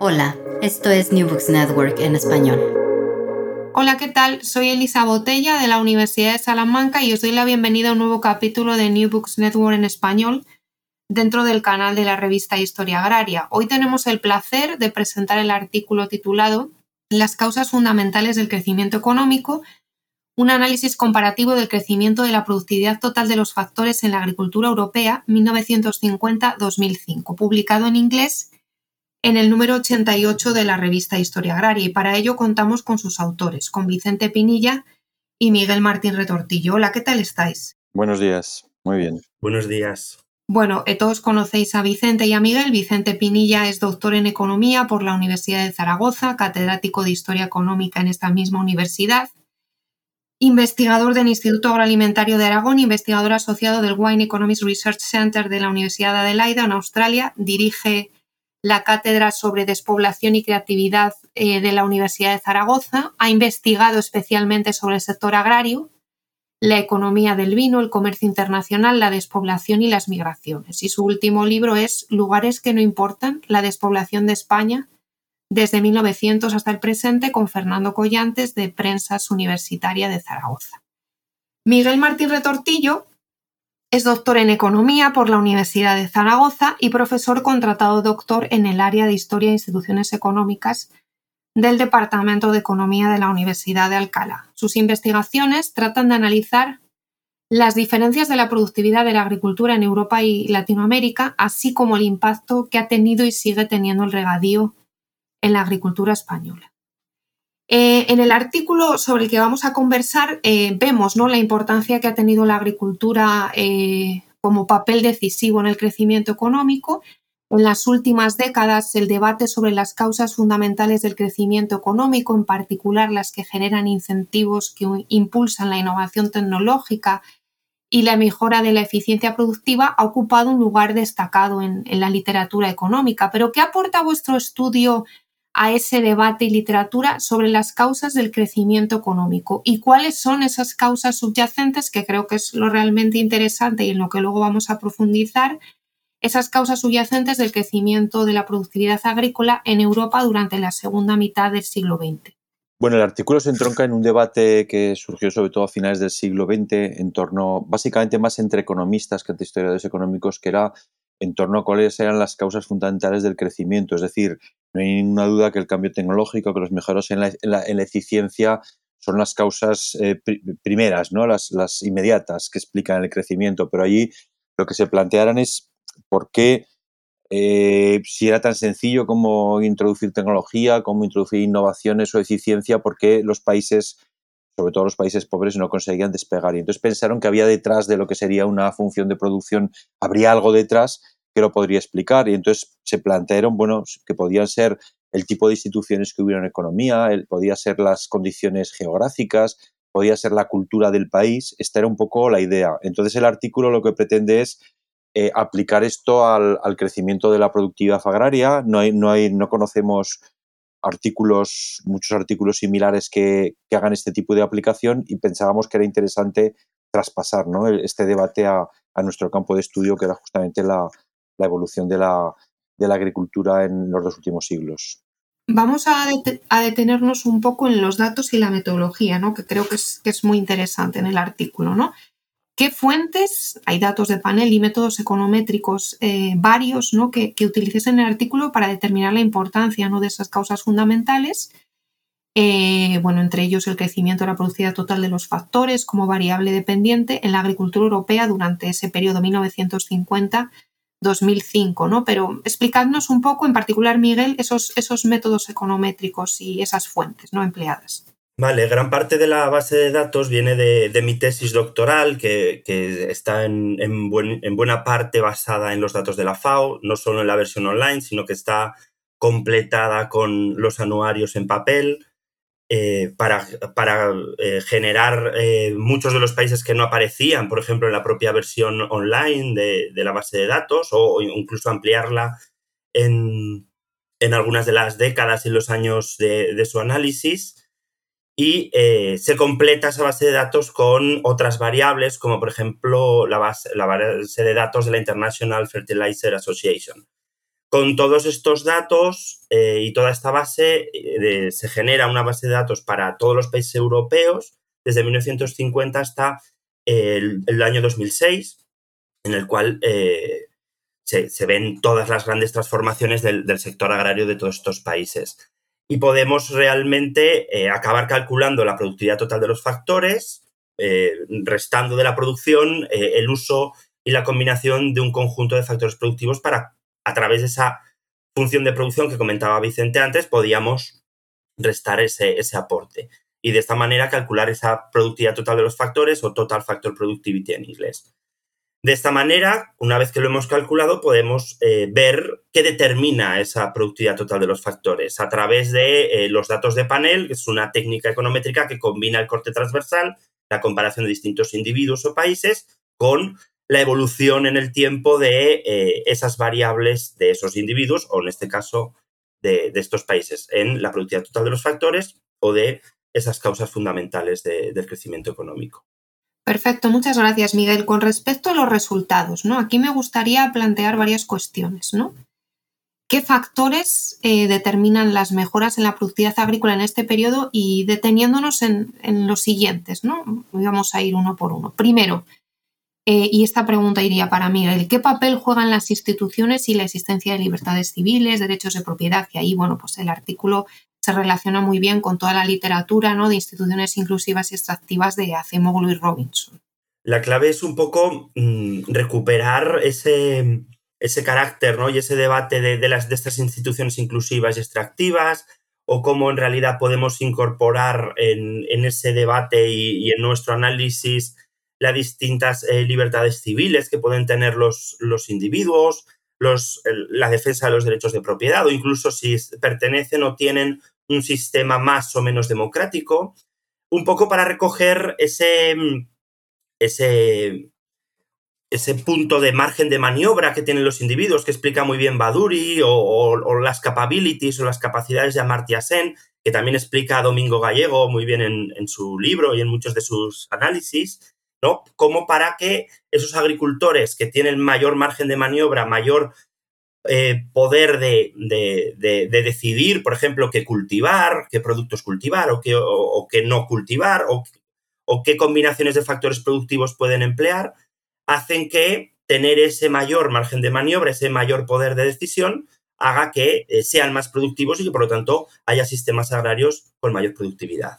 Hola, esto es New Books Network en español. Hola, ¿qué tal? Soy Elisa Botella de la Universidad de Salamanca y os doy la bienvenida a un nuevo capítulo de New Books Network en español dentro del canal de la revista Historia Agraria. Hoy tenemos el placer de presentar el artículo titulado Las causas fundamentales del crecimiento económico, un análisis comparativo del crecimiento de la productividad total de los factores en la agricultura europea 1950-2005, publicado en inglés en el número 88 de la revista Historia Agraria y para ello contamos con sus autores, con Vicente Pinilla y Miguel Martín Retortillo. Hola, ¿qué tal estáis? Buenos días, muy bien. Buenos días. Bueno, eh, todos conocéis a Vicente y a Miguel. Vicente Pinilla es doctor en Economía por la Universidad de Zaragoza, catedrático de Historia Económica en esta misma universidad, investigador del Instituto Agroalimentario de Aragón, investigador asociado del Wine Economics Research Center de la Universidad de Adelaida en Australia, dirige la cátedra sobre despoblación y creatividad eh, de la Universidad de Zaragoza, ha investigado especialmente sobre el sector agrario la economía del vino, el comercio internacional, la despoblación y las migraciones. Y su último libro es Lugares que no importan, la despoblación de España desde 1900 hasta el presente con Fernando Collantes de Prensas Universitaria de Zaragoza. Miguel Martín Retortillo es doctor en Economía por la Universidad de Zaragoza y profesor contratado doctor en el área de Historia e Instituciones Económicas del Departamento de Economía de la Universidad de Alcalá. Sus investigaciones tratan de analizar las diferencias de la productividad de la agricultura en Europa y Latinoamérica, así como el impacto que ha tenido y sigue teniendo el regadío en la agricultura española. Eh, en el artículo sobre el que vamos a conversar eh, vemos ¿no? la importancia que ha tenido la agricultura eh, como papel decisivo en el crecimiento económico en las últimas décadas, el debate sobre las causas fundamentales del crecimiento económico, en particular las que generan incentivos que impulsan la innovación tecnológica y la mejora de la eficiencia productiva, ha ocupado un lugar destacado en, la literatura económica. Pero, ¿qué aporta vuestro estudio a ese debate y literatura sobre las causas del crecimiento económico y cuáles son esas causas subyacentes que creo que es lo realmente interesante y en lo que luego vamos a profundizar esas causas subyacentes del crecimiento de la productividad agrícola en Europa durante la segunda mitad del siglo XX. Bueno, el artículo se entronca en un debate que surgió sobre todo a finales del siglo XX en torno, básicamente más entre economistas que entre historiadores económicos, que era en torno a cuáles eran las causas fundamentales del crecimiento. Es decir, no hay ninguna duda que el cambio tecnológico, que los mejoros en la, eficiencia son las causas eh, primeras, ¿no? Las, las inmediatas que explican el crecimiento, pero allí lo que se plantearan es ¿Por qué, eh, si era tan sencillo como introducir tecnología, como introducir innovaciones o eficiencia, por qué los países, sobre todo los países pobres, no conseguían despegar? Y entonces pensaron que había detrás de lo que sería una función de producción, habría algo detrás que lo podría explicar. Y entonces se plantearon, bueno, que podían ser el tipo de instituciones que hubiera en economía, el, podía ser las condiciones geográficas, podía ser la cultura del país. Esta era un poco la idea. Entonces el artículo lo que pretende es eh, aplicar esto al, crecimiento de la productividad agraria. No, hay, no, hay, no conocemos artículos, muchos artículos similares que, hagan este tipo de aplicación y pensábamos que era interesante traspasar este debate a, nuestro campo de estudio, que era justamente la, evolución de la, agricultura en los dos últimos siglos. Vamos a, detenernos un poco en los datos y la metodología, ¿no? que creo que es, que es muy interesante en el artículo. ¿no? ¿Qué fuentes, hay datos de panel y métodos econométricos eh, varios ¿no? que, que utilices en el artículo para determinar la importancia ¿no? de esas causas fundamentales? Eh, bueno, entre ellos el crecimiento de la productividad total de los factores como variable dependiente en la agricultura europea durante ese periodo 1950-2005, ¿no? Pero explicadnos un poco, en particular, Miguel, esos, esos métodos econométricos y esas fuentes no empleadas. Vale, gran parte de la base de datos viene de, mi tesis doctoral, que, está en, buena parte basada en los datos de la FAO, no solo en la versión online, sino que está completada con los anuarios en papel, eh, para, eh, generar eh, muchos de los países que no aparecían, por ejemplo, en la propia versión online de, la base de datos o, incluso ampliarla en, algunas de las décadas y los años de, su análisis. Y se completa esa base de datos con otras variables, como por ejemplo la base de datos de la International Fertilizer Association. Con todos estos datos eh, y toda esta base, eh, se genera una base de datos para todos los países europeos desde 1950 hasta el, año 2006, en el cual eh, se, ven todas las grandes transformaciones del, sector agrario de todos estos países. Y podemos realmente acabar calculando la productividad total de los factores, restando de la producción el uso y la combinación de un conjunto de factores productivos para a través de esa función de producción que comentaba Vicente antes, podíamos restar ese, ese aporte y de esta manera calcular esa productividad total de los factores o total factor productivity en inglés. De esta manera, una vez que lo hemos calculado, podemos eh, ver qué determina esa productividad total de los factores a través de eh, los datos de panel, que es una técnica econométrica que combina el corte transversal, la comparación de distintos individuos o países, con la evolución en el tiempo de eh, esas variables de esos individuos, o en este caso de, estos países, en la productividad total de los factores o de esas causas fundamentales del crecimiento económico. Perfecto, muchas gracias, Miguel. Con respecto a los resultados, ¿no? Aquí me gustaría plantear varias cuestiones, ¿no? ¿Qué factores eh, determinan las mejoras en la productividad agrícola en este periodo? Y deteniéndonos en, en los siguientes, ¿no? Vamos a ir uno por uno. Primero, eh, y esta pregunta iría para Miguel. ¿Qué papel juegan las instituciones y la existencia de libertades civiles, derechos de propiedad? Y ahí, bueno, pues el artículo se relaciona muy bien con toda la literatura ¿no? de instituciones inclusivas y extractivas de Acemoglu y Robinson. La clave es un poco mm, recuperar ese, ese carácter ¿no? y ese debate de, las, de estas instituciones inclusivas y extractivas, o cómo en realidad podemos incorporar en, ese debate y en nuestro análisis las distintas eh, libertades civiles que pueden tener los, los individuos, los, la defensa de los derechos de propiedad o incluso si pertenecen o tienen un sistema más o menos democrático, un poco para recoger ese, ese, ese punto de margen de maniobra que tienen los individuos, que explica muy bien Baduri, o, las capabilities o las capacidades de Amartya Sen, que también explica Domingo Gallego muy bien en, en su libro y en muchos de sus análisis, como para que esos agricultores que tienen mayor margen de maniobra, mayor eh, poder de, decidir, por ejemplo, qué cultivar, qué productos cultivar o qué, no cultivar, o, o, qué combinaciones de factores productivos pueden emplear, hacen que tener ese mayor margen de maniobra, ese mayor poder de decisión, haga que eh, sean más productivos y que, por lo tanto, haya sistemas agrarios con mayor productividad.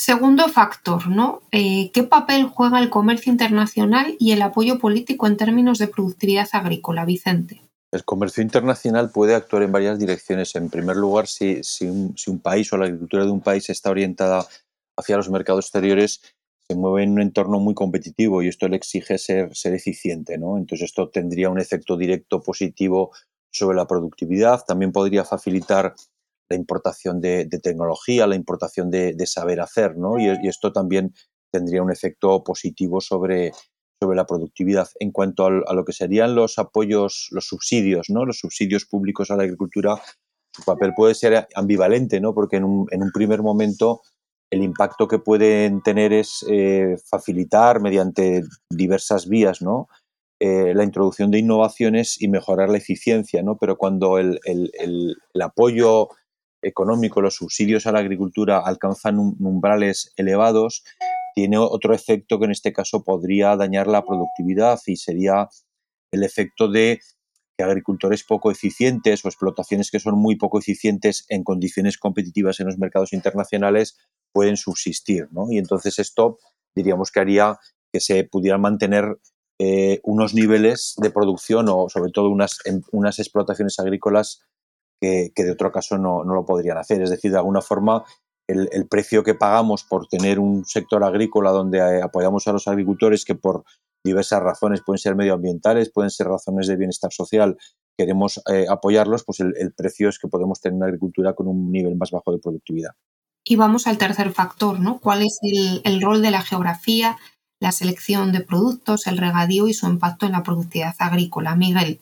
Segundo factor, ¿no? Eh, ¿Qué papel juega el comercio internacional y el apoyo político en términos de productividad agrícola, Vicente? El comercio internacional puede actuar en varias direcciones. En primer lugar, si, un, país o la agricultura de un país está orientada hacia los mercados exteriores, se mueve en un entorno muy competitivo y esto le exige ser, ser eficiente. ¿no? Entonces, esto tendría un efecto directo positivo sobre la productividad. También podría facilitar la importación de, tecnología, la importación de, saber hacer, ¿no? Y, esto también tendría un efecto positivo sobre, sobre la productividad. En cuanto a lo que serían los apoyos, los subsidios, ¿no? Los subsidios públicos a la agricultura, su papel puede ser ambivalente, ¿no? Porque en un, primer momento el impacto que pueden tener es eh, facilitar mediante diversas vías, ¿no? Eh, la introducción de innovaciones y mejorar la eficiencia, ¿no? Pero cuando el, el apoyo económico, los subsidios a la agricultura alcanzan umbrales elevados, tiene otro efecto que en este caso podría dañar la productividad y sería el efecto de que agricultores poco eficientes o explotaciones que son muy poco eficientes en condiciones competitivas en los mercados internacionales pueden subsistir. Y entonces esto diríamos que haría que se pudieran mantener eh, unos niveles de producción o sobre todo unas, unas explotaciones agrícolas que, de otro caso no, lo podrían hacer. Es decir, de alguna forma, el, precio que pagamos por tener un sector agrícola donde eh, apoyamos a los agricultores que por diversas razones pueden ser medioambientales, pueden ser razones de bienestar social, queremos eh, apoyarlos, pues el, precio es que podemos tener una agricultura con un nivel más bajo de productividad. Y vamos al tercer factor, ¿no? ¿Cuál es el, rol de la geografía, la selección de productos, el regadío y su impacto en la productividad agrícola? Miguel.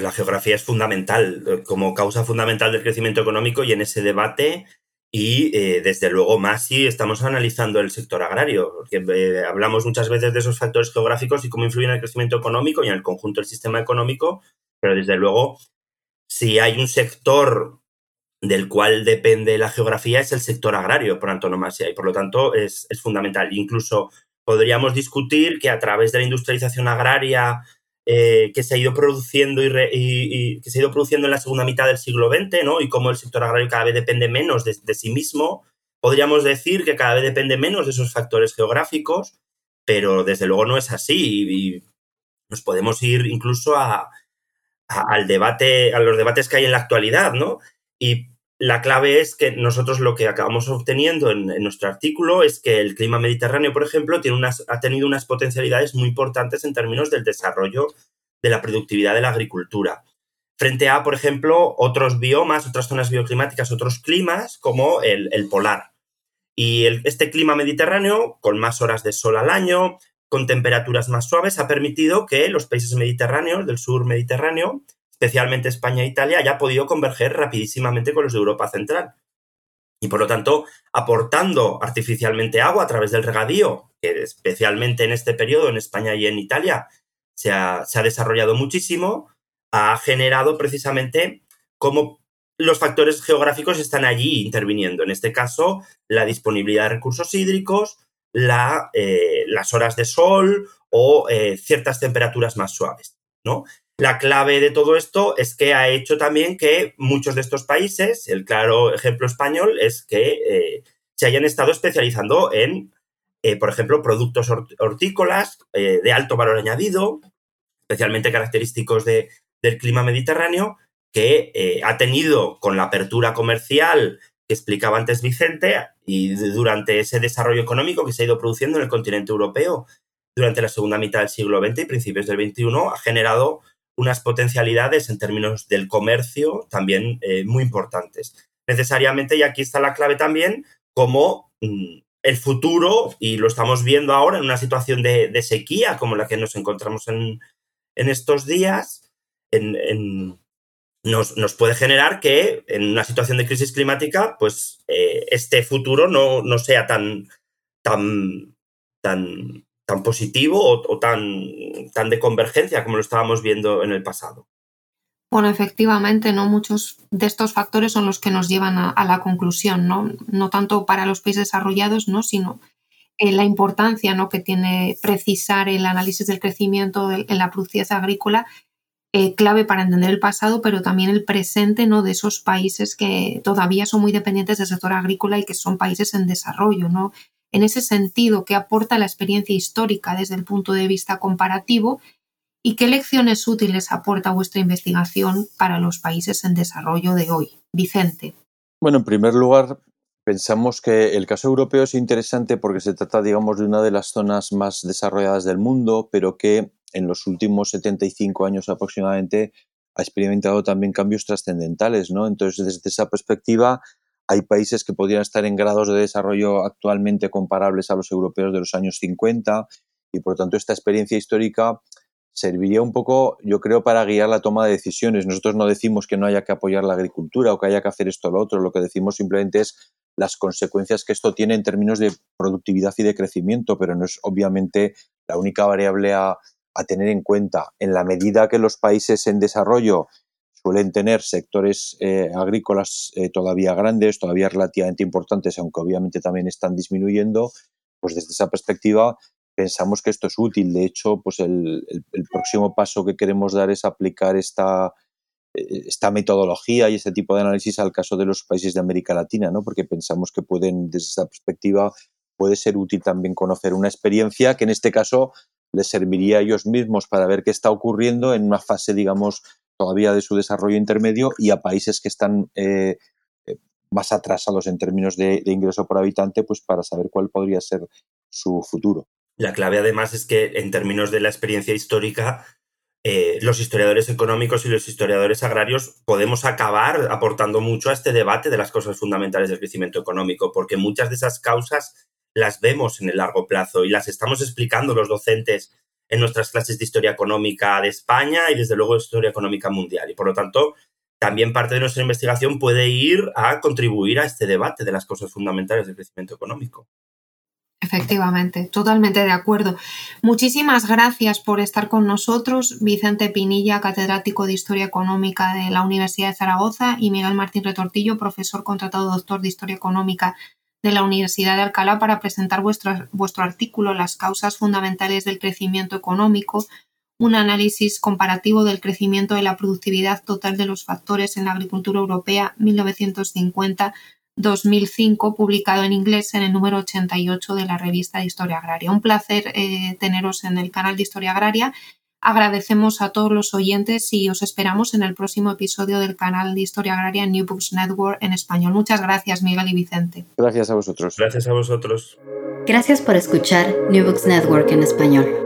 La geografía es fundamental eh, como causa fundamental del crecimiento económico y en ese debate y eh, desde luego más si estamos analizando el sector agrario, porque eh, hablamos muchas veces de esos factores geográficos y cómo influyen en el crecimiento económico y en el conjunto del sistema económico, pero desde luego si hay un sector del cual depende la geografía es el sector agrario por antonomasia y por lo tanto es, es fundamental. Incluso podríamos discutir que a través de la industrialización agraria eh, que se ha ido produciendo y, que se ha ido produciendo en la segunda mitad del siglo XX, ¿no? Y cómo el sector agrario cada vez depende menos de, sí mismo. Podríamos decir que cada vez depende menos de esos factores geográficos, pero desde luego no es así. Y, nos podemos ir incluso a, al debate, a los debates que hay en la actualidad, ¿no? Y la clave es que nosotros lo que acabamos obteniendo en, nuestro artículo es que el clima mediterráneo, por ejemplo, tiene unas, ha tenido unas potencialidades muy importantes en términos del desarrollo de la productividad de la agricultura. Frente a, por ejemplo, otros biomas, otras zonas bioclimáticas, otros climas, como el, polar. Y este clima mediterráneo, con más horas de sol al año, con temperaturas más suaves, ha permitido que los países mediterráneos, del sur mediterráneo, especialmente España e Italia, haya podido converger rapidísimamente con los de Europa Central. Y por lo tanto, aportando artificialmente agua a través del regadío, que especialmente en este periodo en España y en Italia se ha, desarrollado muchísimo, ha generado precisamente cómo los factores geográficos están allí interviniendo. En este caso, la disponibilidad de recursos hídricos, eh, las horas de sol o eh, ciertas temperaturas más suaves. ¿no? La clave de todo esto es que ha hecho también que muchos de estos países, el claro ejemplo español es que eh, se hayan estado especializando en, eh, por ejemplo, productos hortícolas eh, de alto valor añadido, especialmente característicos del clima mediterráneo, que ha tenido con la apertura comercial que explicaba antes Vicente y durante ese desarrollo económico que se ha ido produciendo en el continente europeo durante la segunda mitad del siglo XX y principios del XXI, ha generado unas potencialidades en términos del comercio también eh, muy importantes. Necesariamente, y aquí está la clave también, como mm, el futuro, y lo estamos viendo ahora en una situación de, sequía como la que nos encontramos en, estos días, nos, puede generar que en una situación de crisis climática, pues eh, este futuro no, no sea tan, tan tan positivo o, tan, tan de convergencia como lo estábamos viendo en el pasado. Bueno, efectivamente, ¿no? Muchos de estos factores son los que nos llevan a, la conclusión, ¿no? No tanto para los países desarrollados, ¿no? Sino en la importancia ¿no? que tiene precisar el análisis del crecimiento en la productividad agrícola, eh, clave para entender el pasado, pero también el presente ¿no? de esos países que todavía son muy dependientes del sector agrícola y que son países en desarrollo, ¿no? En ese sentido que aporta la experiencia histórica desde el punto de vista comparativo y qué lecciones útiles aporta vuestra investigación para los países en desarrollo de hoy. Vicente. Bueno, en primer lugar, pensamos que el caso europeo es interesante porque se trata, digamos, de una de las zonas más desarrolladas del mundo, pero que en los últimos 75 años aproximadamente ha experimentado también cambios trascendentales, ¿no? Entonces, desde esa perspectiva, hay países que podrían estar en grados de desarrollo actualmente comparables a los europeos de los años 50 y por lo tanto esta experiencia histórica serviría un poco, yo creo, para guiar la toma de decisiones. Nosotros no decimos que no haya que apoyar la agricultura o que haya que hacer esto o lo otro, lo que decimos simplemente es las consecuencias que esto tiene en términos de productividad y de crecimiento, pero no es obviamente la única variable a, a tener en cuenta. En la medida que los países en desarrollo suelen tener sectores eh, agrícolas eh, todavía grandes, todavía relativamente importantes, aunque obviamente también están disminuyendo, pues desde esa perspectiva pensamos que esto es útil. De hecho, pues el, próximo paso que queremos dar es aplicar esta, eh, esta metodología y este tipo de análisis al caso de los países de América Latina, ¿no? porque pensamos que pueden, desde esa perspectiva, puede ser útil también conocer una experiencia que en este caso les serviría a ellos mismos para ver qué está ocurriendo en una fase, digamos, todavía de su desarrollo intermedio y a países que están eh, eh, más atrasados en términos de, ingreso por habitante, pues para saber cuál podría ser su futuro. La clave además es que en términos de la experiencia histórica, eh, los historiadores económicos y los historiadores agrarios podemos acabar aportando mucho a este debate de las causas fundamentales del crecimiento económico, porque muchas de esas causas las vemos en el largo plazo y las estamos explicando los docentes en nuestras clases de historia económica de España y desde luego de historia económica mundial. Y por lo tanto, también parte de nuestra investigación puede ir a contribuir a este debate de las causas fundamentales del crecimiento económico. Efectivamente, totalmente de acuerdo. Muchísimas gracias por estar con nosotros, Vicente Pinilla, catedrático de Historia Económica de la Universidad de Zaragoza, y Miguel Martín Retortillo, profesor contratado doctor de Historia Económica de la Universidad de Alcalá, para presentar vuestro, vuestro artículo Las causas fundamentales del crecimiento económico, un análisis comparativo del crecimiento de la productividad total de los factores en la agricultura europea 1950 2005, publicado en inglés en el número 88 de la revista de Historia Agraria. Un placer eh, teneros en el canal de Historia Agraria. Agradecemos a todos los oyentes y os esperamos en el próximo episodio del canal de Historia Agraria New Books Network en español. Muchas gracias, Miguel y Vicente. Gracias a vosotros. Gracias a vosotros. Gracias por escuchar New Books Network en español.